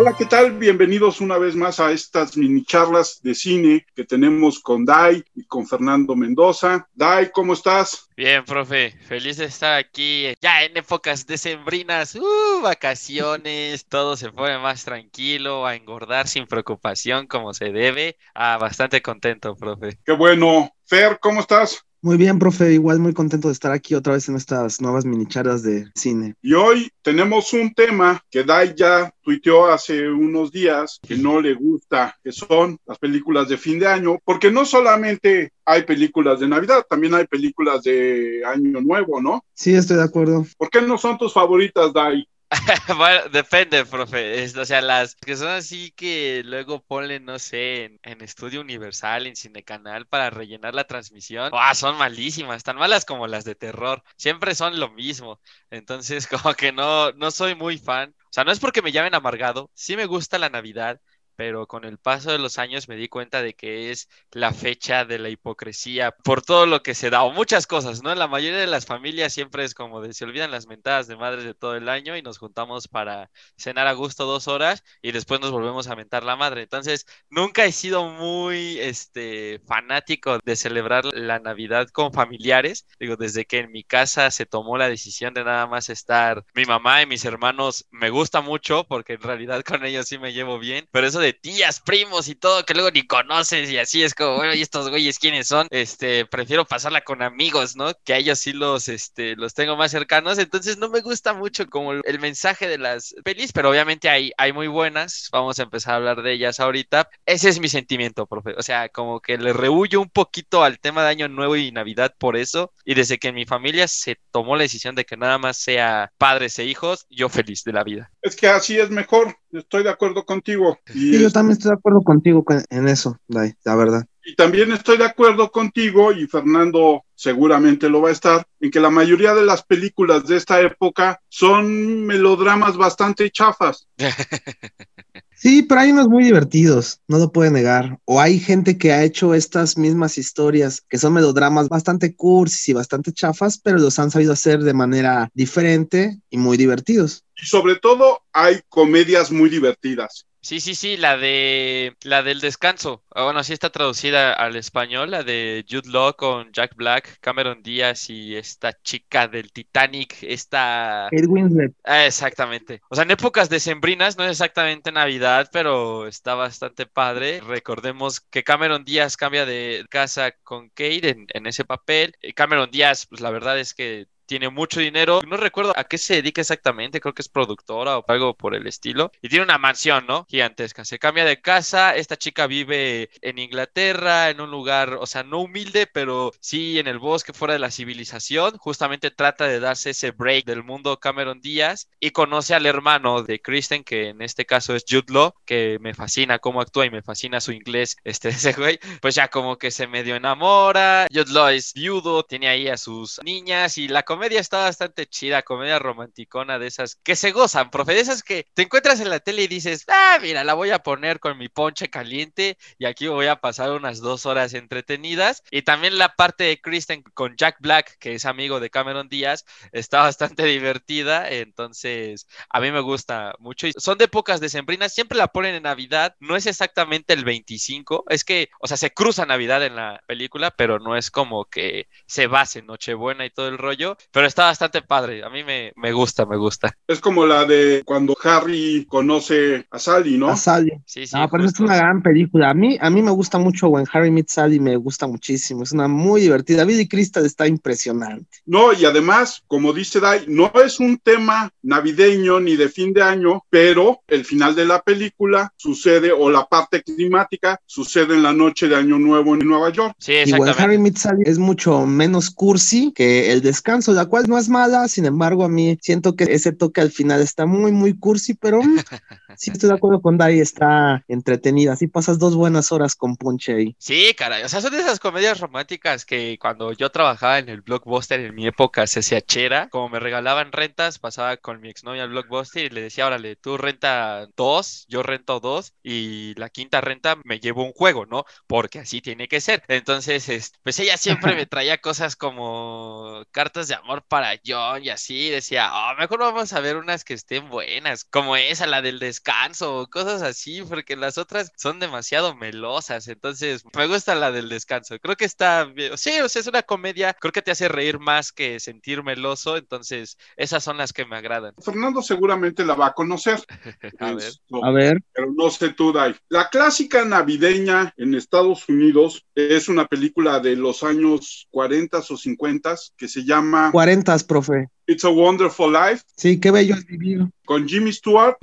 Hola, ¿qué tal? Bienvenidos una vez más a estas mini charlas de cine que tenemos con Dai y con Fernando Mendoza. Dai, ¿cómo estás? Bien, profe, feliz de estar aquí ya en épocas decembrinas, uh, vacaciones, todo se pone más tranquilo, a engordar sin preocupación como se debe. Ah, bastante contento, profe. Qué bueno. Fer, ¿cómo estás? Muy bien, profe, igual muy contento de estar aquí otra vez en estas nuevas minicharas de cine. Y hoy tenemos un tema que Dai ya tuiteó hace unos días que no le gusta, que son las películas de fin de año, porque no solamente hay películas de Navidad, también hay películas de Año Nuevo, ¿no? Sí, estoy de acuerdo. ¿Por qué no son tus favoritas, Dai? bueno, depende, profe. o sea, las que son así que luego ponen, no sé, en, Estudio Universal, en Cinecanal, para rellenar la transmisión. ¡Ah! son malísimas, tan malas como las de terror. Siempre son lo mismo. Entonces, como que no, no soy muy fan. O sea, no es porque me llamen amargado. Sí me gusta la Navidad, pero con el paso de los años me di cuenta de que es la fecha de la hipocresía por todo lo que se da, o muchas cosas, ¿no? La mayoría de las familias siempre es como de se olvidan las mentadas de madres de todo el año y nos juntamos para cenar a gusto dos horas y después nos volvemos a mentar la madre. Entonces, nunca he sido muy este, fanático de celebrar la Navidad con familiares. Digo, desde que en mi casa se tomó la decisión de nada más estar mi mamá y mis hermanos, me gusta mucho porque en realidad con ellos sí me llevo bien, pero eso de tías, primos y todo que luego ni conoces y así es como, bueno, ¿y estos güeyes quiénes son? Este, prefiero pasarla con amigos, ¿no? Que a ellos sí los, este, los tengo más cercanos, entonces no me gusta mucho como el mensaje de las pelis, pero obviamente hay, hay muy buenas, vamos a empezar a hablar de ellas ahorita. Ese es mi sentimiento, profe, o sea, como que le rehuyo un poquito al tema de Año Nuevo y Navidad por eso, y desde que en mi familia se tomó la decisión de que nada más sea padres e hijos, yo feliz de la vida. Es que así es mejor, estoy de acuerdo contigo. Y yo también estoy de acuerdo contigo en eso, la verdad. Y también estoy de acuerdo contigo, y Fernando seguramente lo va a estar, en que la mayoría de las películas de esta época son melodramas bastante chafas. Sí, pero hay unos muy divertidos, no lo puede negar. O hay gente que ha hecho estas mismas historias, que son melodramas bastante cursis y bastante chafas, pero los han sabido hacer de manera diferente y muy divertidos. Y sobre todo hay comedias muy divertidas. Sí, sí, sí, la de la del descanso. Ah, bueno, sí está traducida al español, la de Jude Law con Jack Black, Cameron Díaz y esta chica del Titanic, esta Winslet. Ah, exactamente. O sea, en épocas decembrinas, no es exactamente Navidad, pero está bastante padre. Recordemos que Cameron Díaz cambia de casa con Kate en, en ese papel. Cameron Díaz, pues la verdad es que tiene mucho dinero. No recuerdo a qué se dedica exactamente, creo que es productora o algo por el estilo. Y tiene una mansión, ¿no? Gigantesca. Se cambia de casa, esta chica vive en Inglaterra, en un lugar, o sea, no humilde, pero sí en el bosque, fuera de la civilización. Justamente trata de darse ese break del mundo Cameron Díaz y conoce al hermano de Kristen, que en este caso es Jude Law, que me fascina cómo actúa y me fascina su inglés, este, ese güey. Pues ya como que se medio enamora. Jude Law es viudo, tiene ahí a sus niñas y la comedia está bastante chida, comedia romanticona de esas que se gozan, profe, de esas que te encuentras en la tele y dices, ah, mira, la voy a poner con mi ponche caliente y aquí voy a pasar unas dos horas entretenidas. Y también la parte de Kristen con Jack Black, que es amigo de Cameron Díaz, está bastante divertida, entonces a mí me gusta mucho. Son de épocas decembrinas, siempre la ponen en Navidad, no es exactamente el 25, es que, o sea, se cruza Navidad en la película, pero no es como que se base en Nochebuena y todo el rollo, pero está bastante padre. A mí me, me gusta, me gusta. Es como la de cuando Harry conoce a Sally, ¿no? A Sally. Sí, sí. No, pero es una gran película. A mí, a mí me gusta mucho When Harry Meets Sally, me gusta muchísimo. Es una muy divertida. Billy Crystal está impresionante. No, y además, como dice Dai, no es un tema navideño ni de fin de año, pero el final de la película sucede, o la parte climática sucede en la noche de Año Nuevo en Nueva York. Sí, exactamente. Y When Harry Meets Sally es mucho menos cursi que el descanso la cual no es mala, sin embargo, a mí siento que ese toque al final está muy, muy cursi, pero sí estoy de acuerdo con Dari, está entretenida. Así pasas dos buenas horas con Ponche ahí. Sí, caray, o sea, son de esas comedias románticas que cuando yo trabajaba en el Blockbuster en mi época se hacía chera, como me regalaban rentas, pasaba con mi exnovia al Blockbuster y le decía, órale, tú renta dos, yo rento dos y la quinta renta me llevo un juego, ¿no? Porque así tiene que ser. Entonces, pues ella siempre me traía cosas como cartas de amor para John y así, decía, oh, mejor vamos a ver unas que estén buenas, como esa, la del descanso descanso, cosas así, porque las otras son demasiado melosas. Entonces, me gusta la del descanso. Creo que está bien. Sí, o sea, es una comedia, creo que te hace reír más que sentir meloso. Entonces, esas son las que me agradan. Fernando seguramente la va a conocer. A ver. Esto, A ver, Pero no sé tú, Dai. La clásica navideña en Estados Unidos es una película de los años 40 o 50 que se llama cuarentas, profe. It's a Wonderful Life Sí, qué bello es vivir. con Jimmy Stewart,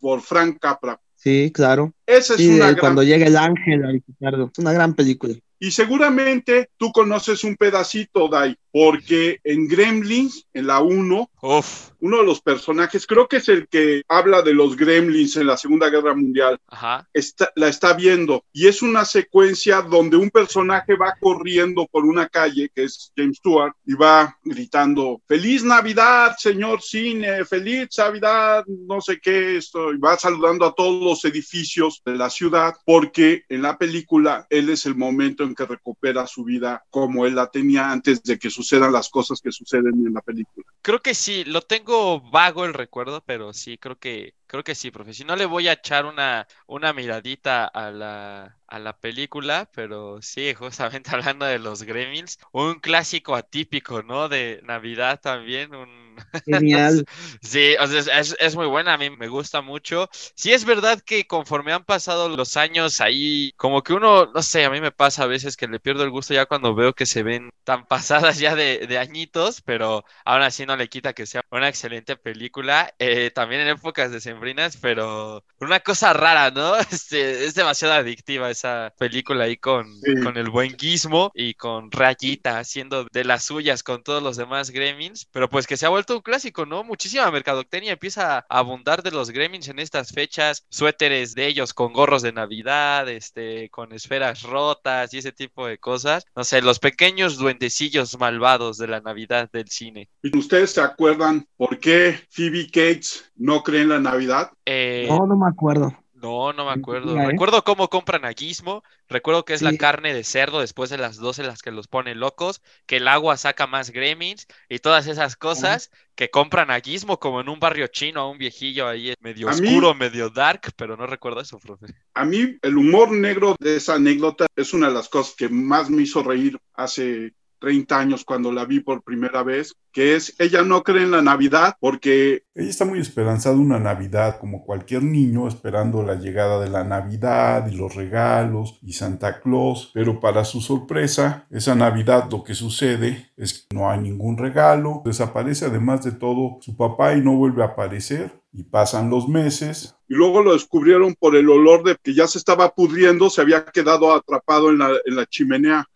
por Frank Capra. Sí, claro. Esa es Sí, una de gran cuando llega el ángel a visitarlo. Es una gran película. Y seguramente tú conoces un pedacito, Dai, porque en Gremlins, en la 1, Uf, uno de los personajes, creo que es el que habla de los Gremlins en la Segunda Guerra Mundial, ajá. está- la está viendo. Y es una secuencia donde un personaje va corriendo por una calle, que es James Stewart, y va gritando, feliz Navidad, señor cine, feliz Navidad, no sé qué, esto, y va saludando a todos los edificios de la ciudad, porque en la película él es el momento en que recupera su vida como él la tenía antes de que sucedan las cosas que suceden en la película. Creo que sí, lo tengo vago el recuerdo, pero sí, creo que, creo que sí, profe. Si no le voy a echar una, una miradita a la, a la película, pero sí, justamente hablando de los Gremlins, un clásico atípico, ¿no? De Navidad también, un... Genial. Sí, o sea, es, es- muy buena, a mí me gusta mucho. Sí, es verdad que conforme han pasado los años ahí, como que uno, no sé, a mí me pasa a veces que le pierdo el gusto ya cuando veo que se ven tan pasadas ya de, de añitos, pero aún así no le quita que sea una excelente película, eh, también en épocas decembrinas, pero una cosa rara, ¿no? Este, es demasiado adictiva esa película ahí con, Sí. con el buen Gizmo y con Rayita haciendo de las suyas con todos los demás Gremlins, pero pues que se ha vuelto un clásico, ¿no? Muchísima mercadotecnia empieza a abundar de los Gremlins en estas fechas, suéteres de ellos con gorros de Navidad, este, con esferas rotas y ese tipo de cosas. No sé, los pequeños duendecillos malvados de la Navidad del cine. ¿Y ustedes se acuerdan por qué Phoebe Cates no cree en la Navidad? Eh, No, no me acuerdo. No, no me acuerdo. Mira, ¿eh? Recuerdo cómo compran a Gizmo. Recuerdo que es la carne de cerdo después de las 12 las que los ponen locos. Que el agua saca más gremlins y todas esas cosas que compran a Gizmo como en un barrio chino a un viejillo ahí medio A mí- oscuro, medio dark, pero no recuerdo eso, profe. A mí el humor negro de esa anécdota es una de las cosas que más me hizo reír hace 30 años cuando la vi por primera vez, que es ella no cree en la Navidad porque Ella está muy esperanzada una Navidad, como cualquier niño, esperando la llegada de la Navidad y los regalos y Santa Claus, pero para su sorpresa, esa Navidad lo que sucede es que no hay ningún regalo, desaparece además de todo su papá y no vuelve a aparecer, y pasan los meses, y luego lo descubrieron por el olor de que ya se estaba pudriendo, se había quedado atrapado en la, en la chimenea.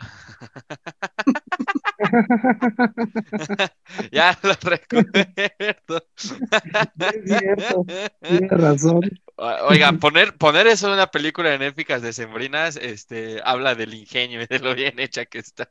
ya lo recuerdo. Es cierto, tienes razón. O- Oiga, poner, poner eso en una película en épicas decembrinas, este, habla del ingenio y de lo bien hecha que está.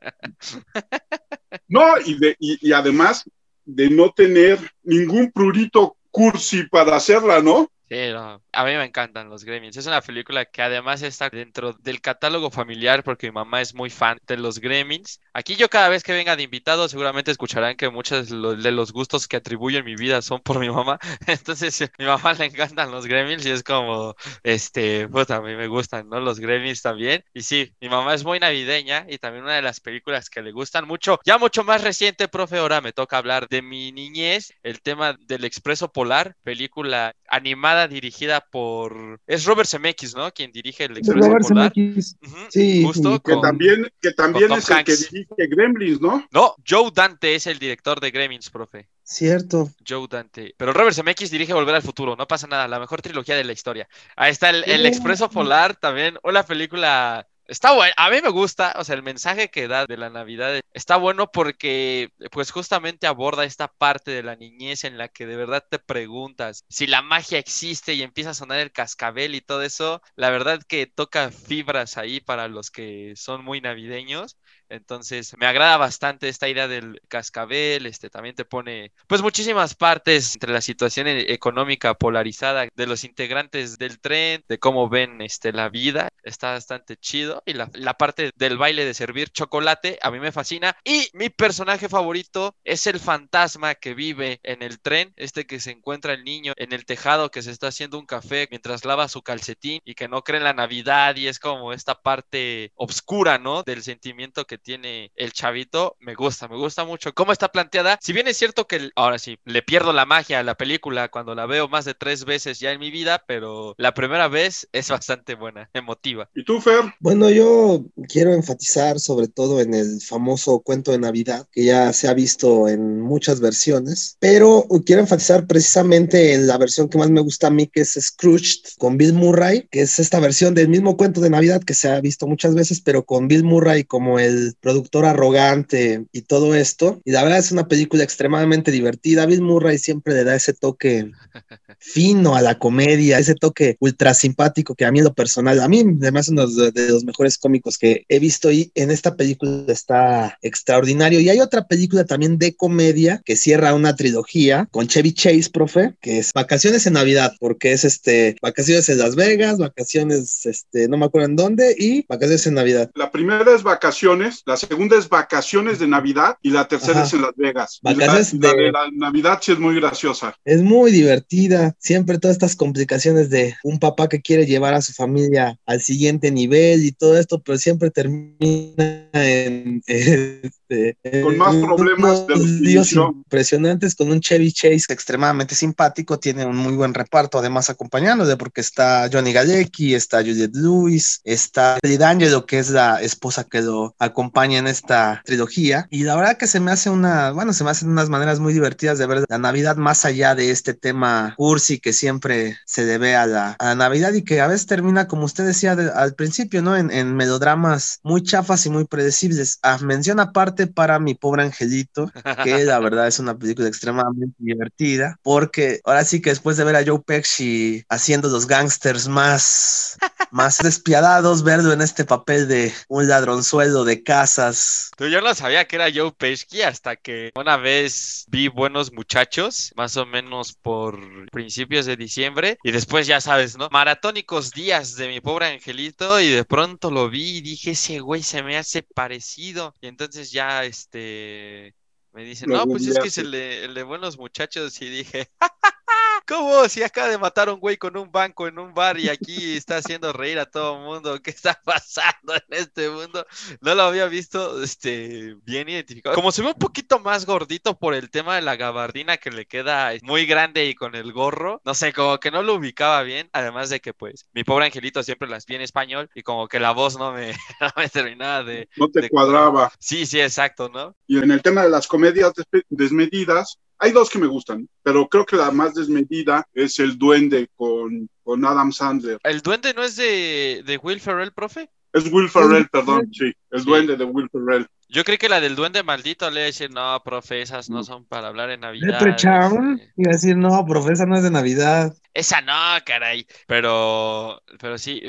No, y, de, y, y además de no tener ningún prurito cursi para hacerla, ¿no? Sí, no, a mí me encantan los Gremlins. Es una película que además está dentro del catálogo familiar porque mi mamá es muy fan de los Gremlins. Aquí yo cada vez que venga de invitado seguramente escucharán que muchos de los- gustos que atribuyo en mi vida son por mi mamá. Entonces a mi mamá le encantan los Gremlins y es como, este, puta, a mí me gustan, ¿no? Los Gremlins también. Y sí, mi mamá es muy navideña y también una de las películas que le gustan mucho, ya mucho más reciente, profe, ahora me toca hablar de mi niñez, el tema del Expreso Polar, película animada dirigida por... Es Robert Zemeckis, ¿no? Quien dirige el Expreso Robert Polar. Zemeckis. Ujú, Sí, justo sí, Que con- también, que también es el que dirige Gremlins, ¿no? No, Joe Dante es el director de Gremlins, profe. Cierto. Joe Dante. Pero Robert Zemeckis dirige Volver al Futuro, no pasa nada, la mejor trilogía de la historia. Ahí está el, el. Expreso Polar, también una película... Está bueno, a mí me gusta, o sea, el mensaje que da de la Navidad está bueno porque pues justamente aborda esta parte de la niñez en la que de verdad te preguntas si la magia existe y empieza a sonar el cascabel y todo eso, la verdad que toca fibras ahí para los que son muy navideños. Entonces, me agrada bastante esta idea del cascabel, este también te pone pues muchísimas partes entre la situación e-, económica polarizada de los integrantes del tren, de cómo ven este la vida, está bastante chido. Y la, la parte del baile de servir chocolate a mí me fascina. Y mi personaje favorito es el fantasma que vive en el tren, este que se encuentra el niño en el tejado que se está haciendo un café mientras lava su calcetín y que no cree en la Navidad y es como esta parte oscura, ¿no? Del sentimiento que tiene el chavito, me gusta, me gusta mucho cómo está planteada. Si bien es cierto que ahora sí, le pierdo la magia a la película cuando la veo más de tres veces ya en mi vida, pero la primera vez es bastante buena, emotiva. ¿Y tú, Fer? Bueno, yo quiero enfatizar sobre todo en el famoso cuento de Navidad, que ya se ha visto en muchas versiones, pero quiero enfatizar precisamente en la versión que más me gusta a mí, que es Scrooged con Bill Murray, que es esta versión del mismo cuento de Navidad que se ha visto muchas veces, pero con Bill Murray como el productor arrogante y todo esto. Y la verdad es una película extremadamente divertida. Bill Murray siempre le da ese toque fino a la comedia, ese toque ultra simpático que a mí en lo personal, a mí además uno de los mejores cómicos que he visto y en esta película está extraordinario. Y hay otra película también de comedia que cierra una trilogía con Chevy Chase, profe, que es Vacaciones en Navidad, porque es este vacaciones en Las Vegas, vacaciones, este, no me acuerdo en dónde, y vacaciones en Navidad. La primera es vacaciones, la segunda es vacaciones de Navidad y la tercera Ajá. es en Las Vegas. Vacaciones la, de- la Navidad sí es muy graciosa. Es muy divertida. Siempre todas estas complicaciones de un papá que quiere llevar a su familia al siguiente nivel y todo esto, pero siempre termina en, este, Con más problemas de los inició. impresionantes con un Chevy Chase extremadamente simpático. Tiene un muy buen reparto, además acompañándole, porque está Johnny Galecki, está Juliette Lewis, está D'Angelo, que es la esposa que lo acompaña en esta trilogía. Y la verdad que se me hace una, bueno, se me hacen unas maneras muy divertidas de ver la Navidad más allá de este tema cursi que siempre se debe a la, a la Navidad y que a veces termina, como usted decía de- al principio, ¿no? En, en melodramas muy chafas y muy predecibles. Ah, mención aparte para mi pobre angelito, que la verdad es una película extremadamente divertida, porque ahora sí que después de ver a Joe Pesci haciendo los gangsters más, más despiadados, verlo en este papel de un ladronzuelo de casas. Tú, yo no sabía que era Joe Pesci hasta que una vez vi Buenos Muchachos, más o menos por principios de diciembre, y después ya sabes, ¿no? Maratónicos días de mi pobre angelito, y de pronto lo vi y dije, ese güey se me hace parecido, y entonces ya, este, me dicen, no, pues es que es el de, el de Buenos Muchachos, y dije, ¿Cómo? Si acaba de matar a un güey con un banco en un bar y aquí está haciendo reír a todo el mundo. ¿Qué está pasando en este mundo? No lo había visto este, bien identificado. Como se ve un poquito más gordito por el tema de la gabardina que le queda muy grande y con el gorro, no sé, como que no lo ubicaba bien. Además de que, pues, mi pobre angelito siempre las vi en español y como que la voz no me, no me terminaba de. No te de- cuadraba. Sí, sí, exacto, ¿no? Y en el tema de las comedias desmedidas, hay dos que me gustan, pero creo que la más desmedida es El Duende con, con Adam Sandler. ¿El duende no es de, de Will Ferrell, profe? Es Will Ferrell, perdón, sí, El Duende de Will Ferrell. Yo creí que la del duende maldito le iba a decir, no, profe, esas no son para hablar en Navidad. Leprechaun. este". Iba a decir, no, profesa, no es de Navidad. Esa no, caray. Pero, pero sí,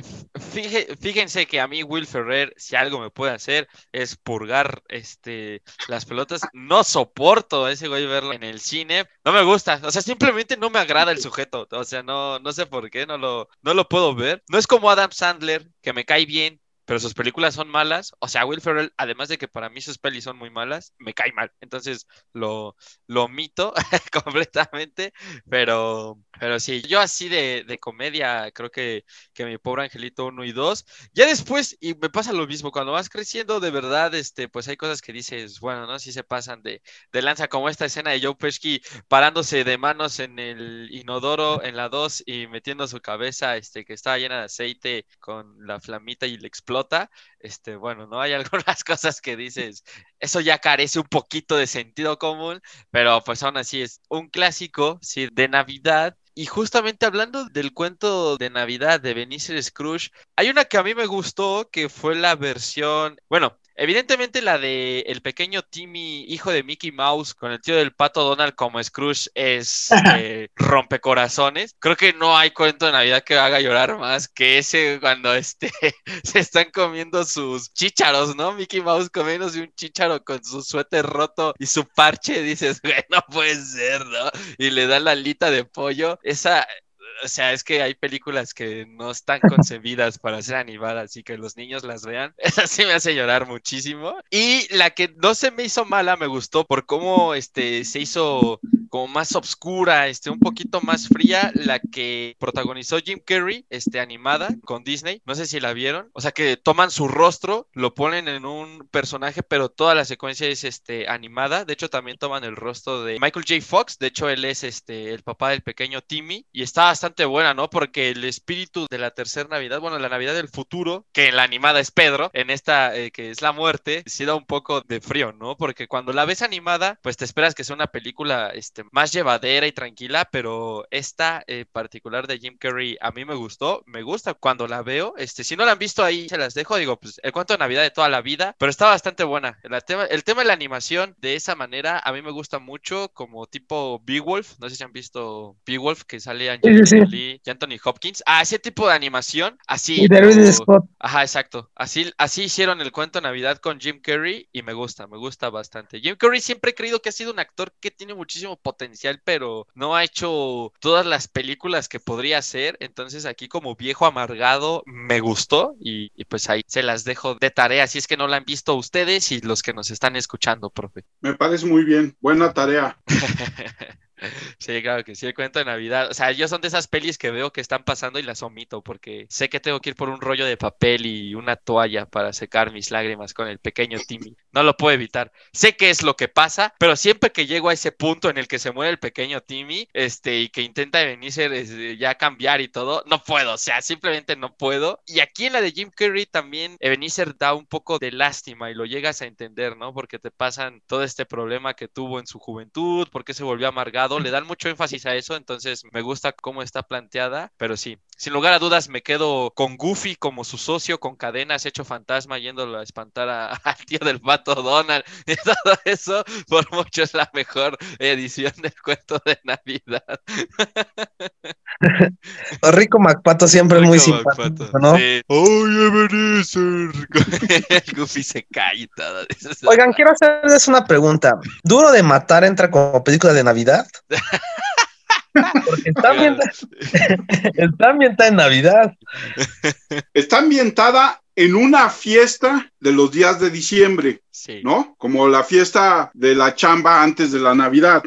fíje- fíjense que a mí Will Ferrer, si algo me puede hacer, es purgar este las pelotas. No soporto a ese güey verlo en el cine. No me gusta. O sea, simplemente no me agrada el sujeto. O sea, no, no sé por qué, no lo, no lo puedo ver. No es como Adam Sandler, que me cae bien. Pero sus películas son malas. O sea, Will Ferrell, además de que para mí sus pelis son muy malas, me cae mal. Entonces lo, lo omito completamente. Pero, pero sí, yo así de, de comedia, creo que, que mi pobre angelito 1 y 2. Ya después, y me pasa lo mismo, cuando vas creciendo, de verdad, este, pues hay cosas que dices, bueno, ¿no? Sí se pasan de, de lanza, como esta escena de Joe Pesci parándose de manos en el inodoro en la 2 y metiendo su cabeza, este, que estaba llena de aceite con la flamita y le explota. Este, bueno, ¿no? Hay algunas cosas que dices, eso ya carece un poquito de sentido común, pero pues aún así es un clásico, sí, de Navidad. Y justamente hablando del cuento de Navidad de Benicio Scrooge, hay una que a mí me gustó, que fue la versión, bueno, Evidentemente la de el pequeño Timmy, hijo de Mickey Mouse, con el tío del pato Donald como Scrooge es eh, rompecorazones. Creo que no hay cuento de Navidad que haga llorar más que ese cuando este, se están comiendo sus chícharos, ¿no? Mickey Mouse comiéndose un chícharo con su suéter roto y su parche, dices, güey, no puede ser, ¿no? Y le da la alita de pollo. Esa, o sea, es que hay películas que no están concebidas para ser animadas y que los niños las vean. Esa sí me hace llorar muchísimo. Y la que no se me hizo mala, me gustó por cómo este, se hizo como más oscura, este, un poquito más fría, la que protagonizó Jim Carrey, este, animada con Disney. No sé si la vieron. O sea, que toman su rostro, lo ponen en un personaje, pero toda la secuencia es este, animada. De hecho, también toman el rostro de Michael J. Fox. De hecho, él es este, el papá del pequeño Timmy. Y está bastante buena, ¿no? Porque el espíritu de la tercera Navidad, bueno, la Navidad del futuro, que en la animada es Pedro, en esta eh, que es la muerte, sí da un poco de frío, ¿no? Porque cuando la ves animada, pues te esperas que sea una película este, más llevadera y tranquila, pero esta eh, particular de Jim Carrey a mí me gustó, me gusta cuando la veo. Este, si no la han visto ahí, se las dejo, digo, pues el cuento de Navidad de toda la vida, pero está bastante buena. El tema, el tema de la animación de esa manera a mí me gusta mucho, como tipo Beowulf, no sé si han visto Beowulf, que sale Angelina Jolie y Anthony Hopkins. Ah, ese tipo de animación, así. Y de Scott. Ajá, exacto. Así, así hicieron el cuento de Navidad con Jim Carrey y me gusta, me gusta bastante. Jim Carrey siempre he creído que ha sido un actor que tiene muchísimo potencial, pero no ha hecho todas las películas que podría hacer. Entonces aquí como viejo amargado me gustó y, y pues ahí se las dejo de tarea. Si es que no la han visto ustedes y los que nos están escuchando, profe. Me parece muy bien. Buena tarea. Sí, claro que sí, el cuento de Navidad. O sea, yo son de esas pelis que veo que están pasando y las omito porque sé que tengo que ir por un rollo de papel y una toalla para secar mis lágrimas con el pequeño Timmy. No lo puedo evitar. Sé qué es lo que pasa, pero siempre que llego a ese punto en el que se muere el pequeño Timmy, este, y que intenta venirse ya cambiar y todo, no puedo. O sea, simplemente no puedo. Y aquí en la de Jim Carrey también Ebenezer da un poco de lástima y lo llegas a entender, ¿no? Porque te pasan todo este problema que tuvo en su juventud, porque se volvió amargado le dan mucho énfasis a eso, entonces me gusta cómo está planteada, pero sí, sin lugar a dudas me quedo con Goofy como su socio, con cadenas hecho fantasma yéndolo a espantar al tío del pato Donald y todo eso, por mucho es la mejor edición del cuento de Navidad. Rico MacPato siempre es muy simpático, ¿no? Sí. Goofy se cae y todo. Oigan, quiero hacerles una pregunta. ¿Duro de matar entra como película de Navidad? Porque está ambientada, está ambientada en Navidad. Está ambientada en una fiesta de los días de diciembre, ¿no? Como la fiesta de la chamba antes de la Navidad.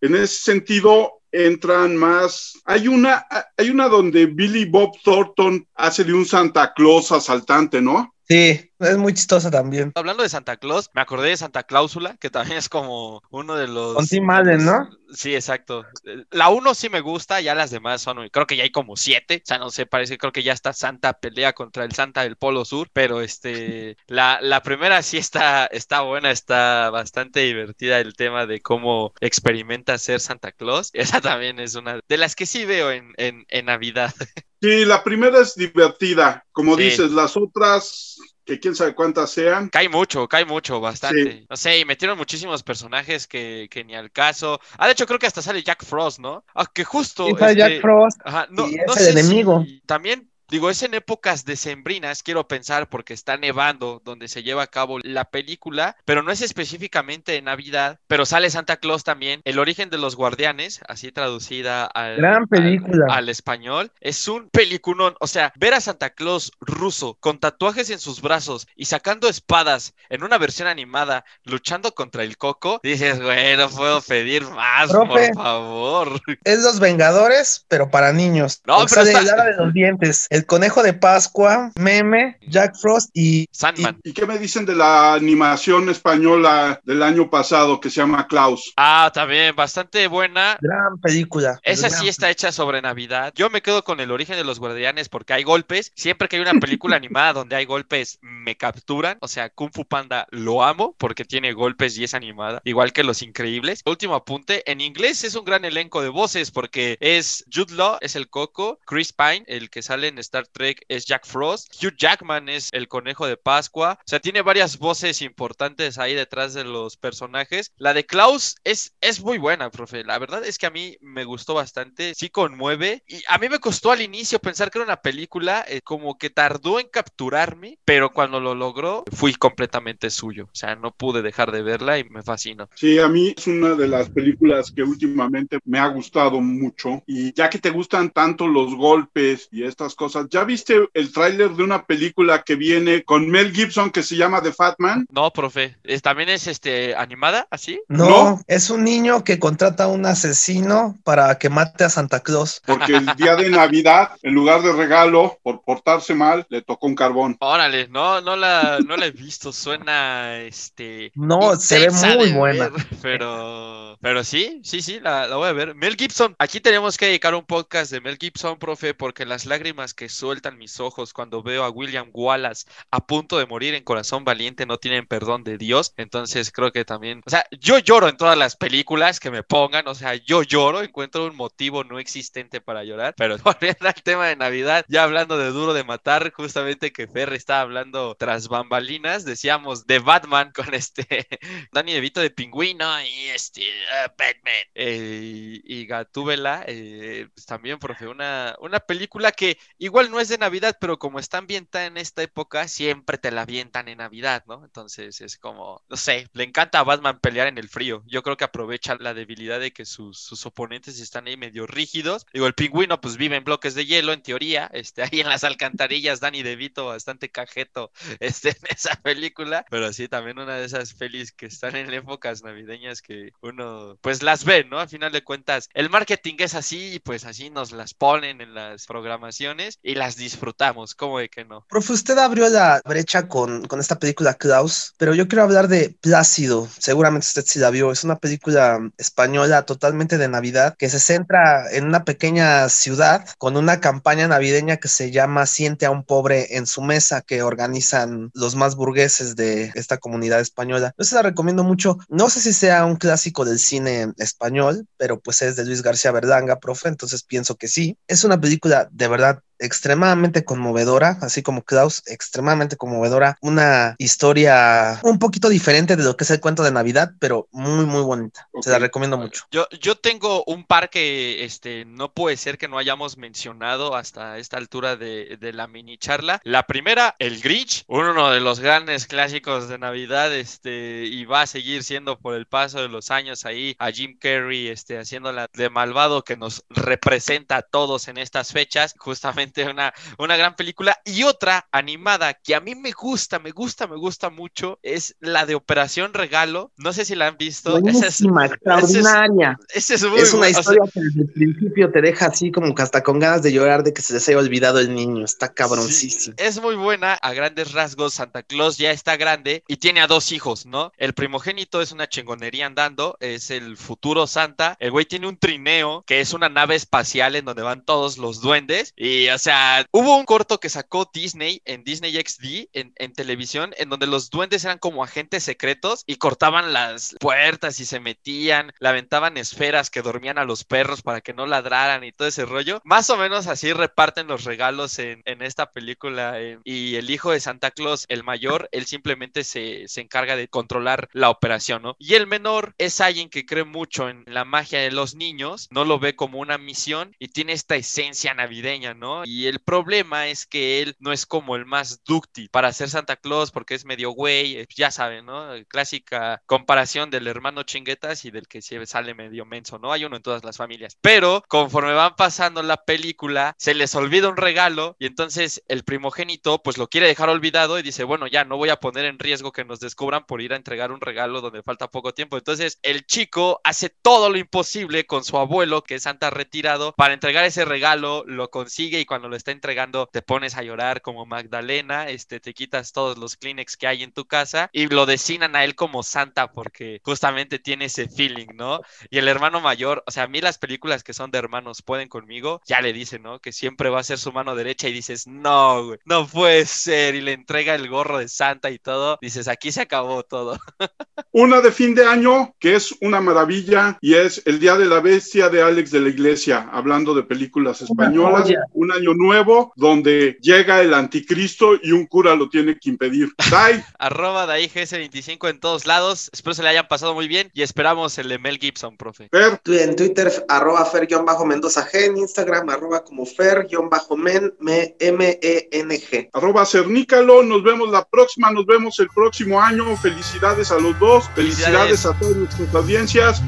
En ese sentido, entran más. Hay una, hay una donde Billy Bob Thornton hace de un Santa Claus asaltante, ¿no? Sí, es muy chistosa también. Hablando de Santa Claus, me acordé de Santa Cláusula, que también es como uno de los. Con Tim Allen, ¿no? Sí, exacto. La uno sí me gusta, ya las demás son. Creo que ya hay como siete. O sea, no sé, parece, creo que ya está Santa pelea contra el Santa del Polo Sur. Pero este. La, la primera sí está, está buena, está bastante divertida el tema de cómo experimenta ser Santa Claus. Esa también es una de las que sí veo en, en, en Navidad. Sí, la primera es divertida. Como dices, las otras que quién sabe cuántas sean. Cae mucho, cae mucho, bastante. No sé, y metieron muchísimos personajes que, que, ni al caso. Ah, de hecho, creo que hasta sale Jack Frost, ¿no? Ah, que justo. Jack este, Frost. Ajá, no, y es el enemigo. también Digo, es en épocas decembrinas, quiero pensar, porque está nevando donde se lleva a cabo la película, pero no es específicamente en Navidad, pero sale Santa Claus también. El origen de los guardianes, así traducida al, Gran película. al, español, es un peliculón. O sea, ver a Santa Claus ruso con tatuajes en sus brazos y sacando espadas en una versión animada, luchando contra el coco, dices, güey, no puedo pedir más, por favor. Es los Vengadores, pero para niños. No, o pero está... de los dientes. El Conejo de Pascua, Meme, Jack Frost y Sandman. ¿Y, qué me dicen de la animación española del año pasado que se llama Klaus? Ah, también, bastante buena. Gran película. Esa gran sí está hecha sobre Navidad. Yo me quedo con el origen de los guardianes porque hay golpes. Siempre que hay una película animada donde hay golpes, me capturan. O sea, Kung Fu Panda lo amo porque tiene golpes y es animada. Igual que Los Increíbles. Último apunte, en inglés es un gran elenco de voces porque es Jude Law, es el Coco, Chris Pine, el que sale en Star Trek es Jack Frost. Hugh Jackman es el conejo de Pascua. O sea, tiene varias voces importantes ahí detrás de los personajes. La de Klaus es, es muy buena, profe. La verdad es que a mí me gustó bastante. Sí conmueve. Y a mí me costó al inicio pensar que era una película eh, como que tardó en capturarme, pero cuando lo logró fui completamente suyo. O sea, no pude dejar de verla y me fascinó. Sí, a mí es una de las películas que últimamente me ha gustado mucho. Y ya que te gustan tanto los golpes y estas cosas, ¿ya viste el tráiler de una película que viene con Mel Gibson que se llama The Fat Man? No, profe. también es este animada, así. No, es un niño que contrata a un asesino para que mate a Santa Claus. Porque el día de Navidad, en lugar de regalo, por portarse mal, le tocó un carbón. Órale, no, no la, no la he visto. Suena este. No, se ve muy buena. pero, pero sí, sí, sí, la, la voy a ver. Mel Gibson, aquí tenemos que dedicar un podcast de Mel Gibson, profe, porque las lágrimas que sueltan mis ojos cuando veo a William Wallace a punto de morir en Corazón Valiente no tienen perdón de Dios. Entonces creo que también, o sea, yo lloro en todas las películas que me pongan, o sea, yo lloro, encuentro un motivo no existente para llorar, pero volviendo al tema de Navidad, ya hablando de Duro de Matar, justamente que Ferry estaba hablando tras bambalinas, decíamos de Batman con este Danny DeVito de Pingüino y este uh, Batman eh, y Gatúbela, eh, pues también, profe, una, una película que igual no es de Navidad, pero como está ambientada en esta época, siempre te la avientan en Navidad, ¿no? Entonces es como, no sé, le encanta a Batman pelear en el frío. Yo creo que aprovecha la debilidad de que sus, sus oponentes están ahí medio rígidos. Digo, el pingüino pues vive en bloques de hielo, en teoría, este, ahí en las alcantarillas, Danny DeVito bastante cajeto este, en esa película, pero sí, también una de esas pelis que están en épocas navideñas que uno pues las ve, ¿no? A final de cuentas, el marketing es así y pues así nos las ponen en las programaciones y las disfrutamos, ¿cómo de que no? Profe, usted abrió la brecha con, con esta película Klaus, pero yo quiero hablar de Plácido, seguramente usted sí la vio, es una película española totalmente de Navidad que se centra en una pequeña ciudad con una campaña navideña que se llama Siente a un pobre en su mesa que organizan los más burgueses de esta comunidad española. Yo se la recomiendo mucho. No sé si sea un clásico del cine español, pero pues es de Luis García Verdanga, profe, entonces pienso que sí. Es una película de verdad extremadamente conmovedora, así como Klaus, extremadamente conmovedora, una historia un poquito diferente de lo que es el cuento de Navidad, pero muy, muy bonita. Se la recomiendo mucho. Yo, yo tengo un par que este, no puede ser que no hayamos mencionado hasta esta altura de, de la mini charla. La primera, el Grinch, uno de los grandes clásicos de Navidad, este, y va a seguir siendo por el paso de los años ahí a Jim Carrey, este, haciéndola de malvado que nos representa a todos en estas fechas, justamente una, una gran película. Y otra animada que a mí me gusta, me gusta, me gusta mucho, es la de Operación Regalo. No sé si la han visto. Esa es, extraordinaria. Esa es, es, una historia que desde el principio te deja así como que hasta con ganas de llorar de que se les haya olvidado el niño. Está cabroncísimo. es muy buena. A grandes rasgos, Santa Claus ya está grande y tiene a dos hijos, ¿no? El primogénito es una chingonería andando, es el futuro Santa. El güey tiene un trineo que es una nave espacial en donde van todos los duendes y, o sea, hubo un corto que sacó Disney en Disney XD en, televisión, en donde los duendes eran como agentes secretos y cortaban las puertas y se metían, le aventaban esferas que dormían a los perros para que no ladraran y todo ese rollo. Más o menos así reparten los regalos en, esta película. Eh, y el hijo de Santa Claus, el mayor, él simplemente se, se encarga de controlar la operación, ¿no? Y el menor es alguien que cree mucho en la magia de los niños, no lo ve como una misión y tiene esta esencia navideña, ¿no? Y el problema es que él no es como el más dúctil para ser Santa Claus porque es medio güey, eh, ya saben, ¿no? Clásica comparación del hermano chinguetas y del que sale medio menso, ¿no? Hay uno en todas las familias. Pero conforme van pasando la película, se les olvida un regalo y entonces el primogénito pues lo quiere dejar olvidado y dice, bueno, ya no voy a poner en riesgo que nos descubran por ir a entregar un regalo donde falta poco tiempo. Entonces el chico hace todo lo imposible con su abuelo, que es Santa retirado, para entregar ese regalo, lo consigue y cuando lo está entregando te pones a llorar como Magdalena, este, te quitas todos los Kleenex que hay en tu casa y lo designan a él como Santa porque justamente tiene ese feeling, ¿no? Y el hermano mayor, o sea, a mí las películas que son de hermanos pueden conmigo, ya le dicen, ¿no? Que siempre va a ser su mano derecha y dices, no, güey, no puede ser y le entrega el gorro de Santa y todo, dices, aquí se acabó todo. Una de fin de año que es una maravilla y es El Día de la Bestia de Alex de la Iglesia, hablando de películas españolas, una año nuevo donde llega el anticristo y un cura lo tiene que impedir. Dai. Arroba Dai GS25 en todos lados. Espero se le hayan pasado muy bien y esperamos el de Mel Gibson, profe. Fer. En Twitter, arroba Fer-Mendoza G, en Instagram, arroba como Fer-Men, M-E-N-G. Arroba Cernícalo, nos vemos la próxima, nos vemos el próximo año. Felicidades a los dos, felicidades, Felicidades. a todas nuestras audiencias